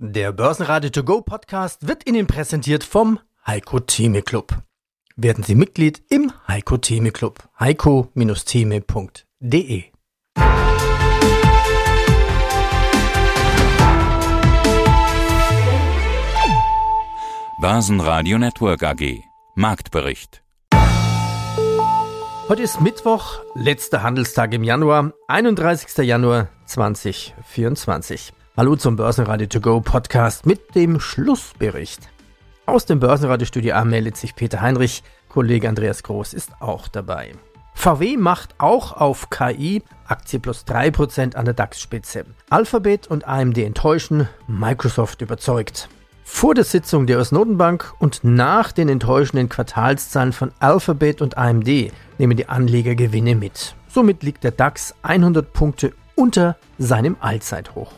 Der Börsenradio To Go Podcast wird Ihnen präsentiert vom Heiko Theme Club. Werden Sie Mitglied im Heiko Theme Club. heiko-theme.de Börsenradio Network AG Marktbericht Heute ist Mittwoch, letzter Handelstag im Januar, 31. Januar 2024. Hallo zum Börsenradio To Go Podcast mit dem Schlussbericht. Aus dem Börsenradiostudio A meldet sich Peter Heinrich, Kollege Andreas Groß ist auch dabei. VW macht auch auf KI, Aktie plus 3% an der DAX-Spitze. Alphabet und AMD enttäuschen, Microsoft überzeugt. Vor der Sitzung der US-Notenbank und nach den enttäuschenden Quartalszahlen von Alphabet und AMD nehmen die Anleger Gewinne mit. Somit liegt der DAX 100 Punkte unter seinem Allzeithoch.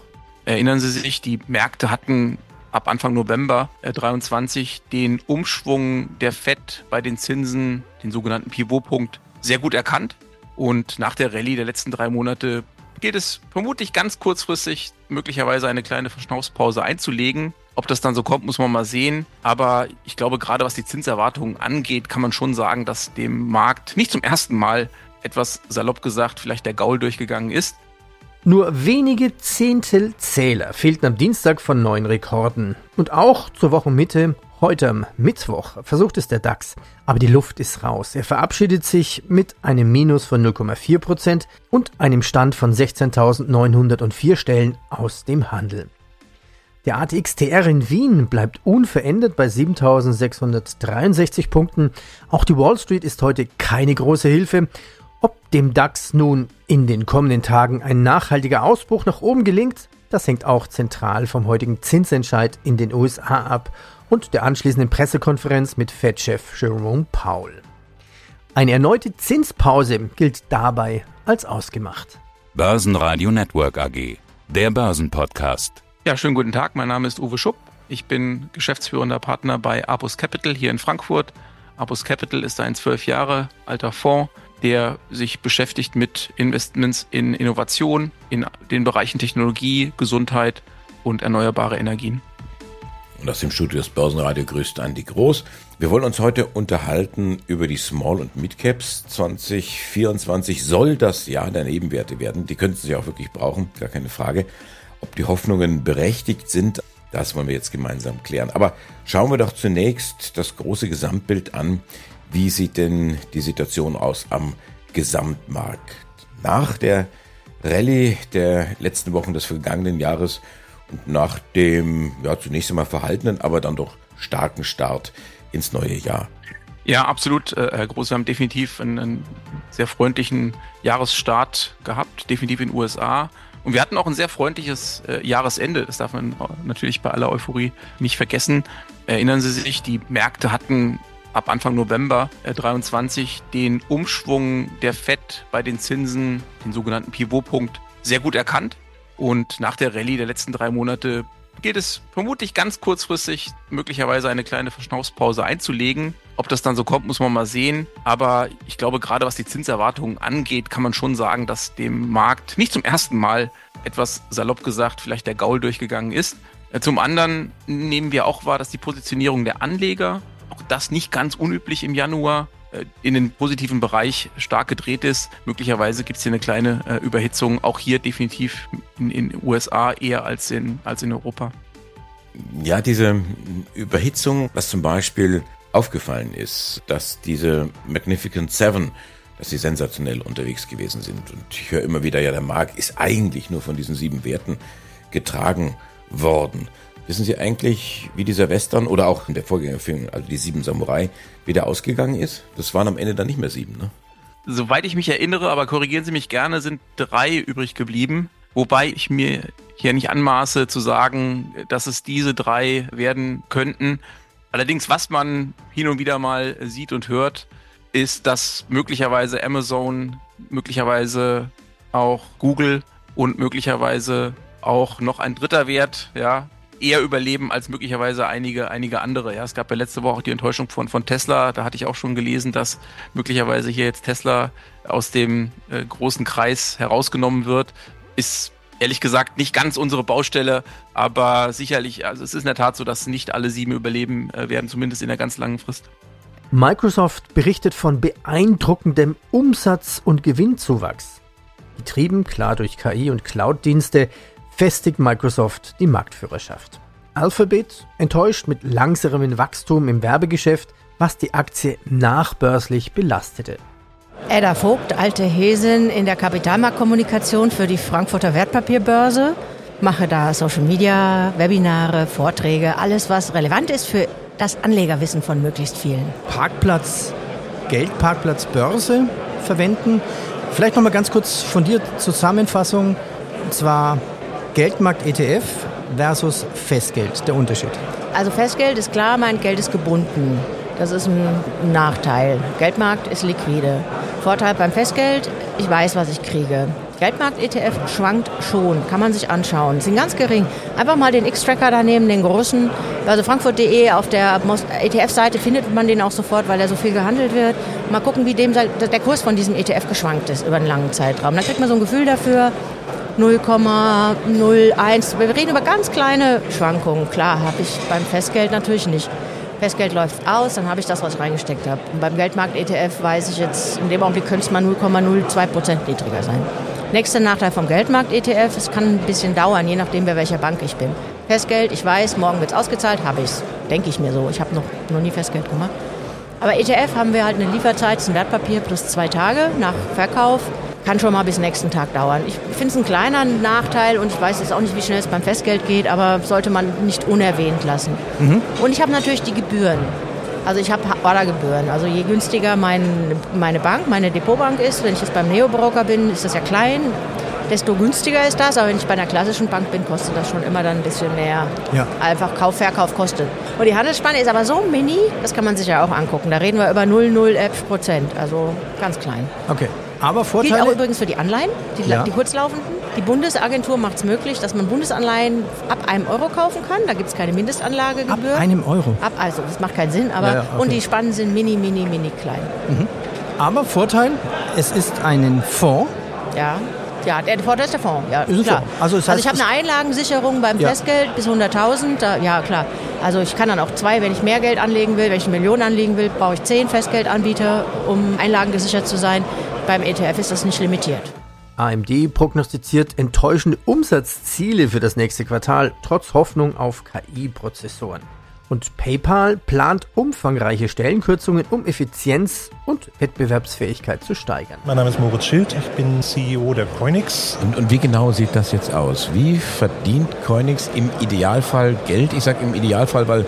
Erinnern Sie sich, die Märkte hatten ab Anfang November äh, 23 den Umschwung der FED bei den Zinsen, den sogenannten Pivotpunkt, sehr gut erkannt. Und nach der Rallye der letzten drei Monate geht es vermutlich ganz kurzfristig, möglicherweise eine kleine Verschnaufspause einzulegen. Ob das dann so kommt, muss man mal sehen. Aber ich glaube, gerade was die Zinserwartungen angeht, kann man schon sagen, dass dem Markt nicht zum ersten Mal etwas salopp gesagt vielleicht der Gaul durchgegangen ist. Nur wenige Zehntel Zähler fehlten am Dienstag von neuen Rekorden. Und auch zur Wochenmitte, heute am Mittwoch, versucht es der DAX. Aber die Luft ist raus. Er verabschiedet sich mit einem Minus von 0,4% und einem Stand von 16.904 Stellen aus dem Handel. Der ATXTR in Wien bleibt unverändert bei 7663 Punkten. Auch die Wall Street ist heute keine große Hilfe. Dem DAX nun in den kommenden Tagen ein nachhaltiger Ausbruch nach oben gelingt, das hängt auch zentral vom heutigen Zinsentscheid in den USA ab und der anschließenden Pressekonferenz mit Fed-Chef Jerome Powell. Eine erneute Zinspause gilt dabei als ausgemacht. Börsenradio Network AG, der Börsenpodcast. Ja, schönen guten Tag. Mein Name ist Uwe Schupp. Ich bin geschäftsführender Partner bei Apus Capital hier in Frankfurt. Apus Capital ist ein zwölf Jahre alter Fonds, der sich beschäftigt mit Investments in Innovation, in den Bereichen Technologie, Gesundheit und erneuerbare Energien. Und aus dem Studio des Börsenradio grüßt Andi Groß. Wir wollen uns heute unterhalten über die Small- und Midcaps. 2024 soll das Jahr der Nebenwerte werden. Die könnten sie auch wirklich brauchen, gar keine Frage. Ob die Hoffnungen berechtigt sind, das wollen wir jetzt gemeinsam klären. Aber schauen wir doch zunächst das große Gesamtbild an. Wie sieht denn die Situation aus am Gesamtmarkt? Nach der Rallye der letzten Wochen des vergangenen Jahres und nach dem ja, zunächst einmal verhaltenen, aber dann doch starken Start ins neue Jahr. Ja, absolut, äh, Herr Groß. Wir haben definitiv einen, einen sehr freundlichen Jahresstart gehabt, definitiv in den USA. Und wir hatten auch ein sehr freundliches äh, Jahresende. Das darf man natürlich bei aller Euphorie nicht vergessen. Erinnern Sie sich, die Märkte hatten ab Anfang November äh, 23 den Umschwung der FED bei den Zinsen, den sogenannten Pivotpunkt, sehr gut erkannt. Und nach der Rallye der letzten drei Monate geht es vermutlich ganz kurzfristig möglicherweise eine kleine Verschnaufspause einzulegen. Ob das dann so kommt, muss man mal sehen. Aber ich glaube, gerade was die Zinserwartungen angeht, kann man schon sagen, dass dem Markt nicht zum ersten Mal etwas salopp gesagt vielleicht der Gaul durchgegangen ist. Äh, zum anderen nehmen wir auch wahr, dass die Positionierung der Anleger, auch das nicht ganz unüblich im Januar, äh, in den positiven Bereich stark gedreht ist. Möglicherweise gibt es hier eine kleine äh, Überhitzung, auch hier definitiv in den USA eher als in, als in Europa. Ja, diese Überhitzung, was zum Beispiel aufgefallen ist, dass diese Magnificent Seven, dass sie sensationell unterwegs gewesen sind. Und ich höre immer wieder, ja, der Markt ist eigentlich nur von diesen sieben Werten getragen worden. Wissen Sie eigentlich, wie dieser Western oder auch der Vorgängerfilm, also die sieben Samurai, wie der ausgegangen ist? Das waren am Ende dann nicht mehr sieben, ne? Soweit ich mich erinnere, aber korrigieren Sie mich gerne, sind drei übrig geblieben. Wobei ich mir hier nicht anmaße zu sagen, dass es diese drei werden könnten. Allerdings, was man hin und wieder mal sieht und hört, ist, dass möglicherweise Amazon, möglicherweise auch Google und möglicherweise auch noch ein dritter Wert, ja, eher überleben als möglicherweise einige, einige andere. Ja, es gab ja letzte Woche auch die Enttäuschung von, von Tesla. Da hatte ich auch schon gelesen, dass möglicherweise hier jetzt Tesla aus dem äh, großen Kreis herausgenommen wird. Ist ehrlich gesagt nicht ganz unsere Baustelle, aber sicherlich, also es ist in der Tat so, dass nicht alle sieben überleben äh, werden, zumindest in der ganz langen Frist. Microsoft berichtet von beeindruckendem Umsatz- und Gewinnzuwachs. Getrieben klar durch KI und Cloud-Dienste festigt Microsoft die Marktführerschaft. Alphabet enttäuscht mit langsamem Wachstum im Werbegeschäft, was die Aktie nachbörslich belastete. Edda Vogt, alte Häsin in der Kapitalmarktkommunikation für die Frankfurter Wertpapierbörse. Mache da Social Media, Webinare, Vorträge, alles, was relevant ist für das Anlegerwissen von möglichst vielen. Parkplatz, Geldparkplatz, Börse verwenden. Vielleicht noch mal ganz kurz von dir Zusammenfassung. Und zwar Geldmarkt ETF versus Festgeld, der Unterschied. Also Festgeld ist klar, mein Geld ist gebunden. Das ist ein Nachteil. Geldmarkt ist liquide. Vorteil beim Festgeld, ich weiß, was ich kriege. Geldmarkt-ETF schwankt schon, kann man sich anschauen. Sind ganz gering. Einfach mal den X-Tracker da nehmen, den großen. Also Frankfurt.de auf der ETF-Seite findet man den auch sofort, weil er so viel gehandelt wird. Mal gucken, wie dem der Kurs von diesem ETF geschwankt ist über einen langen Zeitraum. Dann kriegt man so ein Gefühl dafür. 0,01. Wir reden über ganz kleine Schwankungen. Klar, habe ich beim Festgeld natürlich nicht. Festgeld läuft aus, dann habe ich das, was ich reingesteckt habe. Und beim Geldmarkt-ETF weiß ich jetzt, in dem Augenblick könnte es mal 0,02 Prozent niedriger sein. Nächster Nachteil vom Geldmarkt-ETF, es kann ein bisschen dauern, je nachdem, bei welcher Bank ich bin. Festgeld, ich weiß, morgen wird es ausgezahlt, habe ich es. Denke ich mir so. Ich habe noch, noch nie Festgeld gemacht. Aber ETF haben wir halt eine Lieferzeit, ist ein Wertpapier plus zwei Tage nach Verkauf kann schon mal bis nächsten Tag dauern. Ich finde es ein kleiner Nachteil und ich weiß jetzt auch nicht, wie schnell es beim Festgeld geht, aber sollte man nicht unerwähnt lassen. Mhm. Und ich habe natürlich die Gebühren. Also ich habe Ordergebühren. Also je günstiger mein, meine Bank, meine Depotbank ist, wenn ich jetzt beim Neobroker bin, ist das ja klein, desto günstiger ist das. Aber wenn ich bei einer klassischen Bank bin, kostet das schon immer dann ein bisschen mehr. Ja. Einfach Kauf, Verkauf kostet. Und die Handelsspanne ist aber so mini, das kann man sich ja auch angucken. Da reden wir über 0,0 Prozent, also ganz klein. Okay. Aber Vorteile? Gilt auch übrigens für die Anleihen, die, ja. die kurzlaufenden. Die Bundesagentur macht es möglich, dass man Bundesanleihen ab einem Euro kaufen kann. Da gibt es keine Mindestanlagegebühr. Ab einem Euro? Ab, also das macht keinen Sinn, aber ja, ja, okay. und die Spannen sind mini, mini, mini klein. Mhm. Aber Vorteil, es ist ein Fonds. Ja. Ja, der Vorteil ist der Fonds, ja, ist klar. So. Also, das heißt, also, ich habe eine Einlagensicherung beim. Festgeld bis 100.000, ja klar. Also ich kann dann auch zwei, wenn ich mehr Geld anlegen will, wenn ich eine Million anlegen will, brauche ich zehn Festgeldanbieter, um einlagengesichert zu sein. Beim ETF ist das nicht limitiert. AMD prognostiziert enttäuschende Umsatzziele für das nächste Quartal, trotz Hoffnung auf KI-Prozessoren. Und PayPal plant umfangreiche Stellenkürzungen, um Effizienz und Wettbewerbsfähigkeit zu steigern. Mein Name ist Moritz Schild, ich bin CEO der Coinix. Und, und wie genau sieht das jetzt aus? Wie verdient Coinix im Idealfall Geld? Ich sage im Idealfall, weil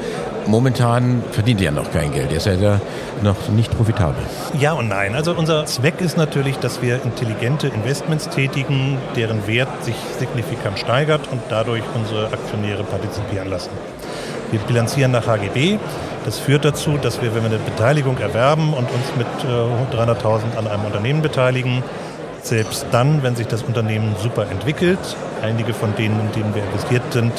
momentan verdient er ja noch kein Geld. Er ist ja noch nicht profitabel. Ja und nein. Also unser Zweck ist natürlich, dass wir intelligente Investments tätigen, deren Wert sich signifikant steigert und dadurch unsere Aktionäre partizipieren lassen. Wir bilanzieren nach HGB. Das führt dazu, dass wir, wenn wir eine Beteiligung erwerben und uns mit äh, 300.000 an einem Unternehmen beteiligen, selbst dann, wenn sich das Unternehmen super entwickelt, einige von denen, in denen wir investiert sind,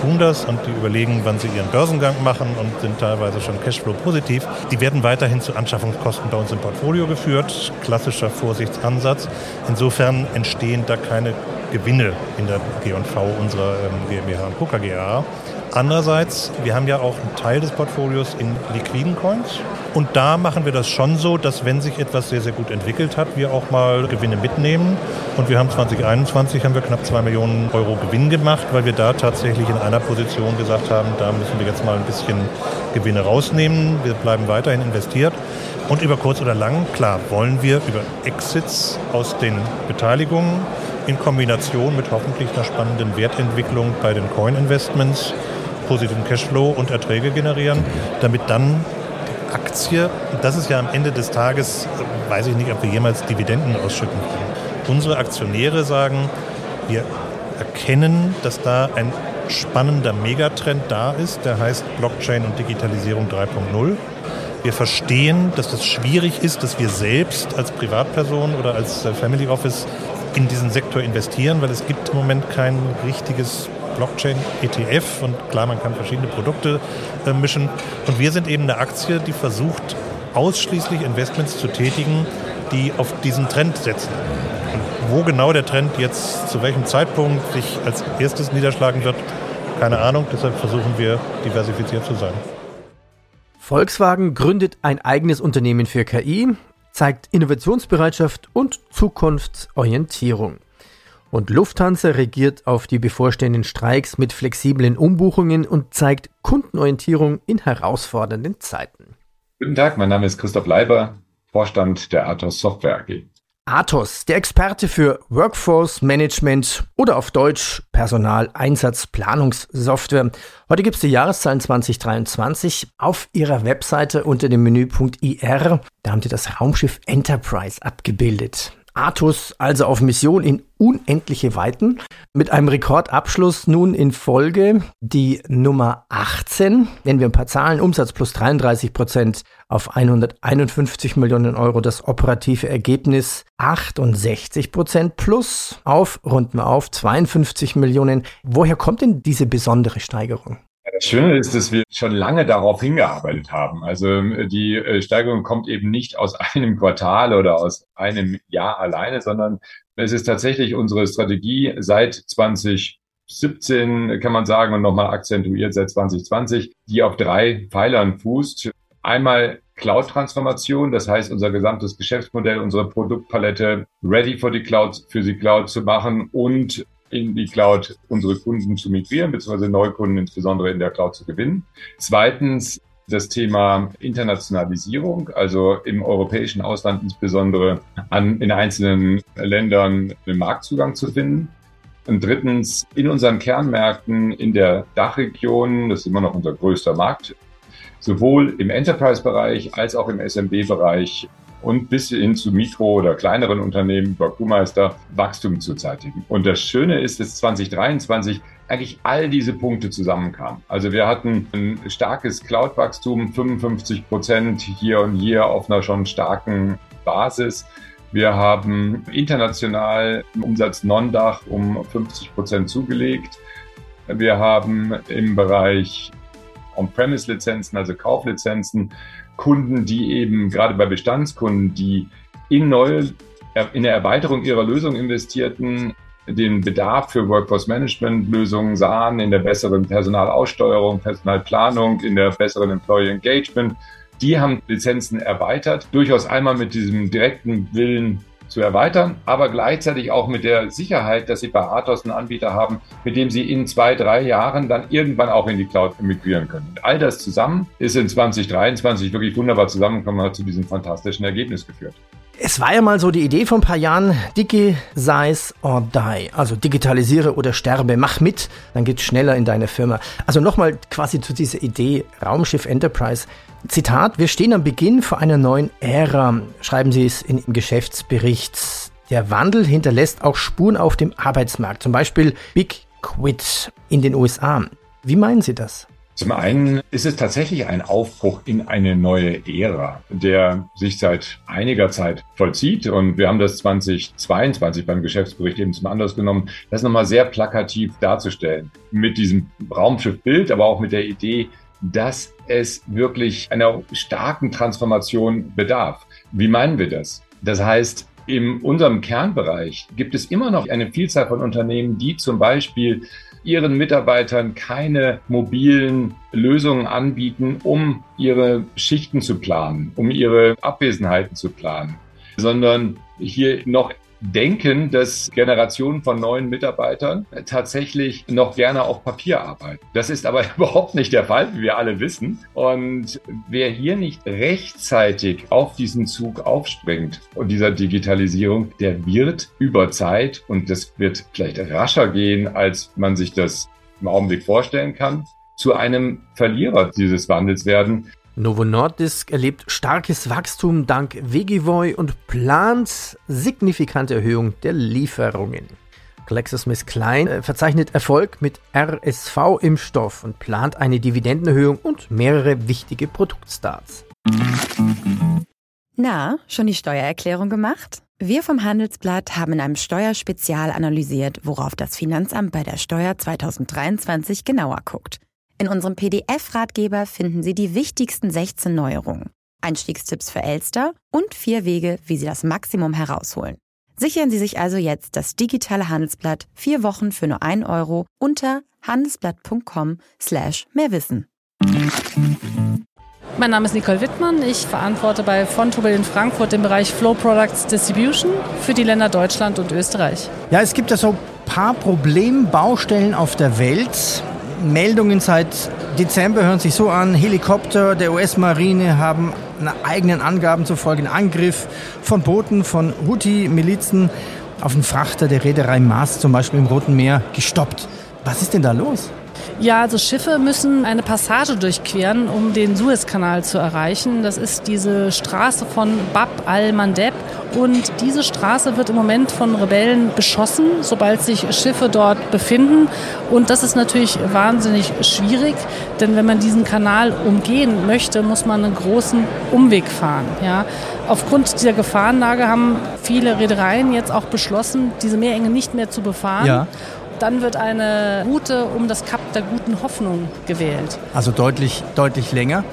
tun das und die überlegen, wann sie ihren Börsengang machen und sind teilweise schon Cashflow-positiv. Die werden weiterhin zu Anschaffungskosten bei uns im Portfolio geführt. Klassischer Vorsichtsansatz. Insofern entstehen da keine Gewinne in der G&V unserer ähm, GmbH und Co. KGA. Andererseits, wir haben ja auch einen Teil des Portfolios in liquiden Coins. Und da machen wir das schon so, dass wenn sich etwas sehr, sehr gut entwickelt hat, wir auch mal Gewinne mitnehmen. Und wir haben 2021 haben wir knapp 2 Millionen Euro Gewinn gemacht, weil wir da tatsächlich in einer Position gesagt haben, da müssen wir jetzt mal ein bisschen Gewinne rausnehmen. Wir bleiben weiterhin investiert. Und über kurz oder lang, klar, wollen wir über Exits aus den Beteiligungen in Kombination mit hoffentlich einer spannenden Wertentwicklung bei den Coin-Investments positiven Cashflow und Erträge generieren, damit dann die Aktie, das ist ja am Ende des Tages, weiß ich nicht, ob wir jemals Dividenden ausschütten können. Unsere Aktionäre sagen, wir erkennen, dass da ein spannender Megatrend da ist, der heißt Blockchain und Digitalisierung 3.0. Wir verstehen, dass das schwierig ist, dass wir selbst als Privatperson oder als Family Office in diesen Sektor investieren, weil es gibt im Moment kein richtiges Blockchain-ETF und klar, man kann verschiedene Produkte äh, mischen. Und wir sind eben eine Aktie, die versucht, ausschließlich Investments zu tätigen, die auf diesen Trend setzen. beobachten. Wo genau der Trend jetzt zu welchem Zeitpunkt sich als erstes niederschlagen wird, keine Ahnung. Deshalb versuchen wir diversifiziert zu sein. Volkswagen gründet ein eigenes Unternehmen für KI, zeigt Innovationsbereitschaft und Zukunftsorientierung. Und Lufthansa regiert auf die bevorstehenden Streiks mit flexiblen Umbuchungen und zeigt Kundenorientierung in herausfordernden Zeiten. Guten Tag, mein Name ist Christoph Leiber, Vorstand der Athos Software AG. Athos, der Experte für Workforce Management oder auf Deutsch Personaleinsatzplanungssoftware. Heute gibt es die Jahreszahlen 2023 auf ihrer Webseite unter dem Menüpunkt IR. Da haben sie das Raumschiff Enterprise abgebildet. Athos also auf Mission in unendliche Weiten. Mit einem Rekordabschluss nun in Folge die Nummer 18. Wenn wir ein paar Zahlen, Umsatz plus 33 Prozent auf 151 Millionen Euro, das operative Ergebnis 68 Prozent plus auf, runden wir auf, 52 Millionen. Woher kommt denn diese besondere Steigerung? Das Schöne ist, dass wir schon lange darauf hingearbeitet haben. Also ähm, die äh, Steigerung kommt eben nicht aus einem Quartal oder aus einem Jahr alleine, sondern es ist tatsächlich unsere Strategie seit 2017, kann man sagen, und nochmal akzentuiert seit 2020, die auf drei Pfeilern fußt. Einmal Cloud-Transformation, das heißt, unser gesamtes Geschäftsmodell, unsere Produktpalette ready for the Cloud, für die Cloud zu machen und in die Cloud unsere Kunden zu migrieren, beziehungsweise Neukunden insbesondere in der Cloud zu gewinnen. Zweitens das Thema Internationalisierung, also im europäischen Ausland insbesondere an, in einzelnen Ländern den Marktzugang zu finden. Und drittens in unseren Kernmärkten in der Dachregion, das ist immer noch unser größter Markt, sowohl im Enterprise-Bereich als auch im SMB-Bereich und bis hin zu Mikro- oder kleineren Unternehmen über Crewmeister Wachstum zu zeitigen. Und das Schöne ist, dass 2023 eigentlich all diese Punkte zusammenkamen. Also wir hatten ein starkes Cloud-Wachstum, 55 Prozent hier und hier auf einer schon starken Basis. Wir haben international im Umsatz Non-Dach um 50 Prozent zugelegt. Wir haben im Bereich On-Premise-Lizenzen, also Kauflizenzen, Kunden, die eben gerade bei Bestandskunden, die in neue, in der Erweiterung ihrer Lösung investierten, den Bedarf für Workforce Management Lösungen sahen, in der besseren Personalaussteuerung, Personalplanung, in der besseren Employee Engagement. Die haben Lizenzen erweitert, durchaus einmal mit diesem direkten Willen, zu erweitern, aber gleichzeitig auch mit der Sicherheit, dass Sie bei Athos einen Anbieter haben, mit dem Sie in zwei, drei Jahren dann irgendwann auch in die Cloud migrieren können. Und all das zusammen ist in 2023 wirklich wunderbar zusammengekommen und hat zu diesem fantastischen Ergebnis geführt. Es war ja mal so die Idee vor ein paar Jahren, Digi, size or die. Also digitalisiere oder sterbe, mach mit, dann geht's schneller in deine Firma. Also nochmal quasi zu dieser Idee Raumschiff Enterprise. Zitat, wir stehen am Beginn vor einer neuen Ära, schreiben Sie es in, im Geschäftsbericht. Der Wandel hinterlässt auch Spuren auf dem Arbeitsmarkt, zum Beispiel Big Quit in den USA. Wie meinen Sie das? Zum einen ist es tatsächlich ein Aufbruch in eine neue Ära, der sich seit einiger Zeit vollzieht. Und wir haben das 2022 beim Geschäftsbericht eben zum Anlass genommen, das nochmal sehr plakativ darzustellen. Mit diesem Raumschiffbild, aber auch mit der Idee, dass es wirklich einer starken Transformation bedarf. Wie meinen wir das? Das heißt, in unserem Kernbereich gibt es immer noch eine Vielzahl von Unternehmen, die zum Beispiel ihren Mitarbeitern keine mobilen Lösungen anbieten, um ihre Schichten zu planen, um ihre Abwesenheiten zu planen, sondern hier noch denken, dass Generationen von neuen Mitarbeitern tatsächlich noch gerne auf Papier arbeiten. Das ist aber überhaupt nicht der Fall, wie wir alle wissen. Und wer hier nicht rechtzeitig auf diesen Zug aufspringt und dieser Digitalisierung, der wird über Zeit, und das wird vielleicht rascher gehen, als man sich das im Augenblick vorstellen kann, zu einem Verlierer dieses Wandels werden. Novo Nordisk erlebt starkes Wachstum dank Vegivoy und plant signifikante Erhöhung der Lieferungen. GlaxoSmithKline äh, verzeichnet Erfolg mit RSV-Impfstoff und plant eine Dividendenerhöhung und mehrere wichtige Produktstarts. Na, schon die Steuererklärung gemacht? Wir vom Handelsblatt haben in einem Steuerspezial analysiert, worauf das Finanzamt bei der Steuer 2023 genauer guckt. In unserem PDF-Ratgeber finden Sie die wichtigsten 16 Neuerungen, Einstiegstipps für Elster und vier Wege, wie Sie das Maximum herausholen. Sichern Sie sich also jetzt das digitale Handelsblatt vier Wochen für nur ein Euro unter handelsblatt.com slash mehrwissen. Mein Name ist Nicole Wittmann. Ich verantworte bei Fontobel in Frankfurt den Bereich Flow Products Distribution für die Länder Deutschland und Österreich. Ja, es gibt ja so ein paar Problembaustellen auf der Welt. Meldungen seit Dezember hören sich so an. Helikopter der US-Marine haben eigenen Angaben zufolge einen Angriff von Booten von Houthi-Milizen auf einen Frachter der Reederei Maas zum Beispiel im Roten Meer gestoppt. Was ist denn da los? Ja, also Schiffe müssen eine Passage durchqueren, um den Suezkanal zu erreichen. Das ist diese Straße von Bab al-Mandeb. Und diese Straße wird im Moment von Rebellen beschossen, sobald sich Schiffe dort befinden. Und das ist natürlich wahnsinnig schwierig, denn wenn man diesen Kanal umgehen möchte, muss man einen großen Umweg fahren. Ja. Aufgrund dieser Gefahrenlage haben viele Reedereien jetzt auch beschlossen, diese Meerenge nicht mehr zu befahren. Ja. Dann wird eine Route um das Kap der guten Hoffnung gewählt. Also deutlich, deutlich länger.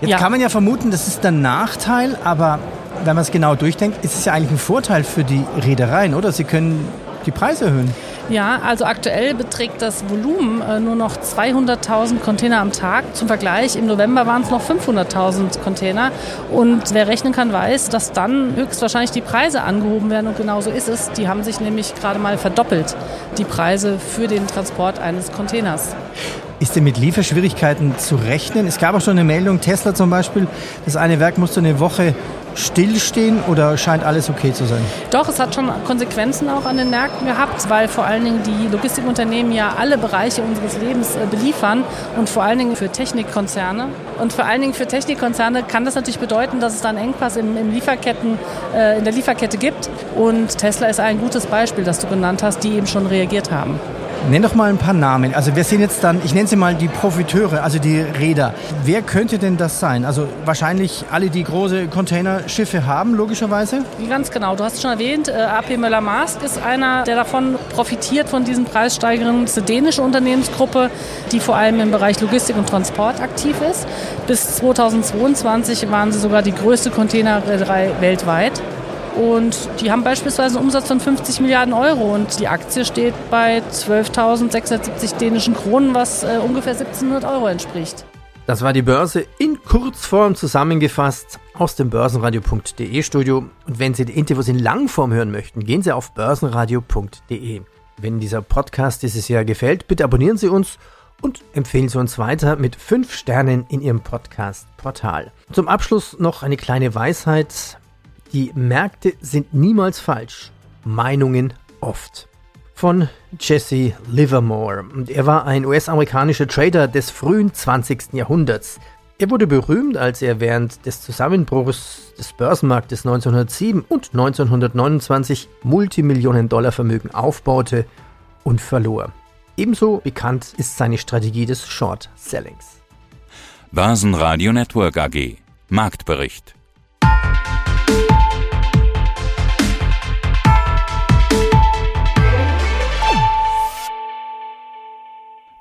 Jetzt ja. kann man ja vermuten, das ist der Nachteil, aber wenn man es genau durchdenkt, ist es ja eigentlich ein Vorteil für die Reedereien, oder? Sie können die Preise erhöhen. Ja, also aktuell beträgt das Volumen äh, nur noch 200.000 Container am Tag. Zum Vergleich, im November waren es noch 500.000 Container. Und wer rechnen kann, weiß, dass dann höchstwahrscheinlich die Preise angehoben werden. Und genau so ist es. Die haben sich nämlich gerade mal verdoppelt, die Preise für den Transport eines Containers. Ist denn mit Lieferschwierigkeiten zu rechnen? Es gab auch schon eine Meldung, Tesla zum Beispiel, das eine Werk musste eine Woche stillstehen oder scheint alles okay zu sein? Doch, es hat schon Konsequenzen auch an den Märkten gehabt, weil vor allen Dingen die Logistikunternehmen ja alle Bereiche unseres Lebens äh, beliefern und vor allen Dingen für Technikkonzerne. Und vor allen Dingen für Technikkonzerne kann das natürlich bedeuten, dass es dann Engpass im, im Lieferketten, äh, in der Lieferkette gibt. Und Tesla ist ein gutes Beispiel, das du genannt hast, die eben schon reagiert haben. Nenn doch mal ein paar Namen. Also wer sind jetzt dann, ich nenne sie mal die Profiteure, also die Räder. Wer könnte denn das sein? Also wahrscheinlich alle, die große Containerschiffe haben, logischerweise? Ganz genau. Du hast es schon erwähnt, äh, AP Möller-Maersk ist einer, der davon profitiert, von diesen Preissteigerungen. Das ist eine dänische Unternehmensgruppe, die vor allem im Bereich Logistik und Transport aktiv ist. Bis 2022 waren sie sogar die größte Containerreederei weltweit. Und die haben beispielsweise einen Umsatz von 50 Milliarden Euro und die Aktie steht bei 12.670 dänischen Kronen, was äh, ungefähr 1700 Euro entspricht. Das war die Börse in Kurzform zusammengefasst aus dem Börsenradio.de Studio. Und wenn Sie die Interviews in Langform hören möchten, gehen Sie auf börsenradio.de. Wenn dieser Podcast dieses Jahr gefällt, bitte abonnieren Sie uns und empfehlen Sie uns weiter mit fünf Sternen in Ihrem Podcast-Portal. Zum Abschluss noch eine kleine Weisheit. Die Märkte sind niemals falsch, Meinungen oft. Von Jesse Livermore. Und er war ein US-amerikanischer Trader des frühen 20. Jahrhunderts. Er wurde berühmt, als er während des Zusammenbruchs des Börsenmarktes 1907 und 1929 Multimillionen-Dollar-Vermögen aufbaute und verlor. Ebenso bekannt ist seine Strategie des Short Sellings. Börsenradio Network AG Marktbericht